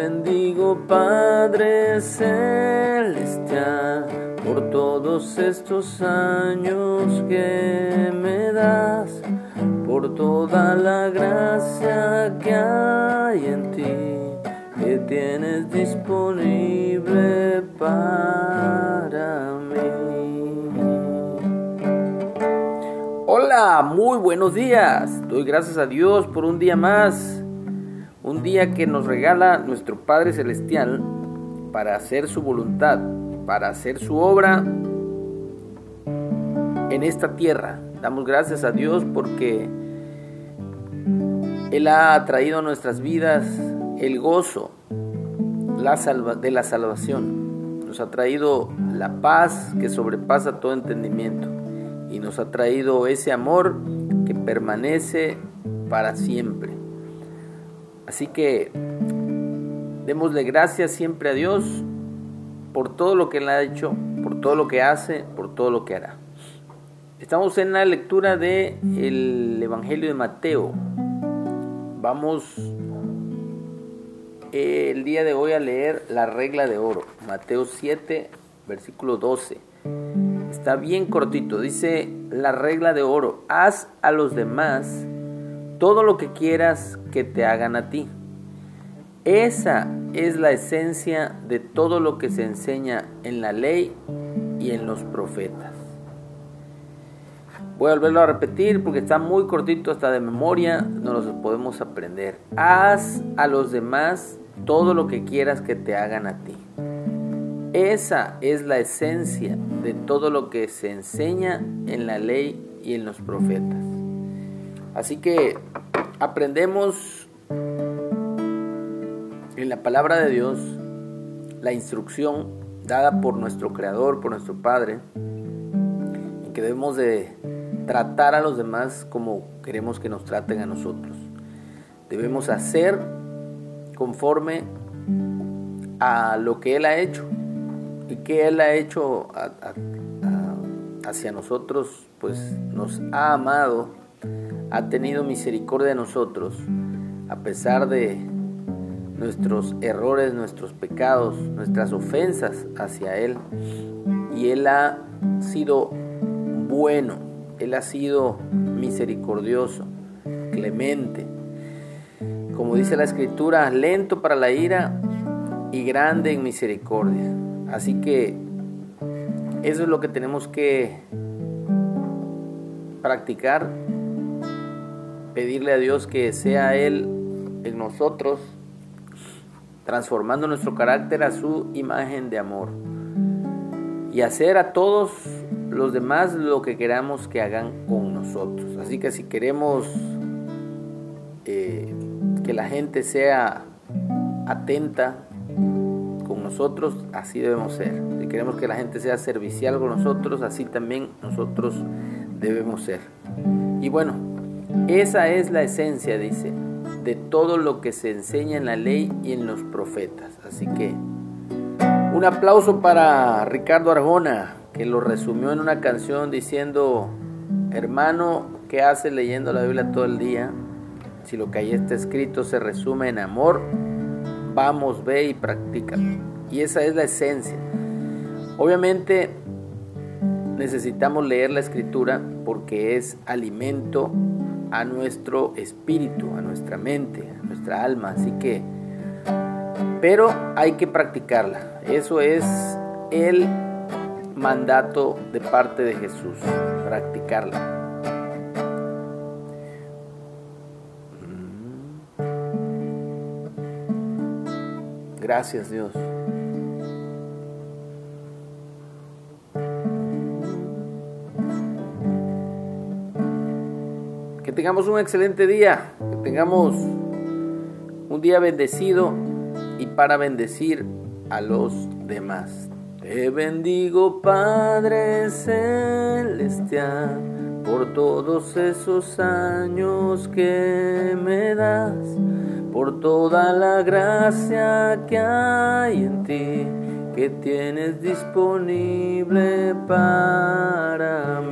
bendigo Padre Celestial por todos estos años que me das, por toda la gracia que hay en ti, que tienes disponible para mí. Hola, muy buenos días. Doy gracias a Dios por un día más un día que nos regala nuestro Padre Celestial para hacer su voluntad, para hacer su obra en esta tierra. Damos gracias a Dios porque Él ha traído a nuestras vidas el gozo de la salvación. Nos ha traído la paz que sobrepasa todo entendimiento y nos ha traído ese amor que permanece para siempre. Así que démosle gracias siempre a Dios por todo lo que Él ha hecho, por todo lo que hace, por todo lo que hará. Estamos en la lectura del Evangelio de Mateo. Vamos eh, el día de hoy a leer la regla de oro, Mateo 7, versículo 12. Está bien cortito, dice la regla de oro, haz a los demás todo lo que quieras que te hagan a ti. Esa es la esencia de todo lo que se enseña en la ley y en los profetas. Voy a volverlo a repetir porque está muy cortito hasta de memoria, no los podemos aprender. Haz a los demás todo lo que quieras que te hagan a ti. Esa es la esencia de todo lo que se enseña en la ley y en los profetas. Así que aprendemos en la palabra de Dios la instrucción dada por nuestro Creador, por nuestro Padre, en que debemos de tratar a los demás como queremos que nos traten a nosotros. Debemos hacer conforme a lo que Él ha hecho y que Él ha hecho hacia nosotros, pues nos ha amado ha tenido misericordia de nosotros, a pesar de nuestros errores, nuestros pecados, nuestras ofensas hacia Él. Y Él ha sido bueno, Él ha sido misericordioso, clemente. Como dice la Escritura, lento para la ira y grande en misericordia. Así que eso es lo que tenemos que practicar pedirle a Dios que sea Él en nosotros, transformando nuestro carácter a su imagen de amor y hacer a todos los demás lo que queramos que hagan con nosotros. Así que si queremos eh, que la gente sea atenta con nosotros, así debemos ser. Si queremos que la gente sea servicial con nosotros, así también nosotros debemos ser. Y bueno, esa es la esencia, dice, de todo lo que se enseña en la ley y en los profetas. Así que un aplauso para Ricardo Arjona, que lo resumió en una canción diciendo, hermano, ¿qué hace leyendo la Biblia todo el día? Si lo que ahí está escrito se resume en amor, vamos, ve y practica. Y esa es la esencia. Obviamente necesitamos leer la escritura porque es alimento a nuestro espíritu, a nuestra mente, a nuestra alma. Así que, pero hay que practicarla. Eso es el mandato de parte de Jesús, practicarla. Mm. Gracias Dios. Tengamos un excelente día, que tengamos un día bendecido y para bendecir a los demás. Te bendigo Padre Celestial por todos esos años que me das, por toda la gracia que hay en ti, que tienes disponible para mí.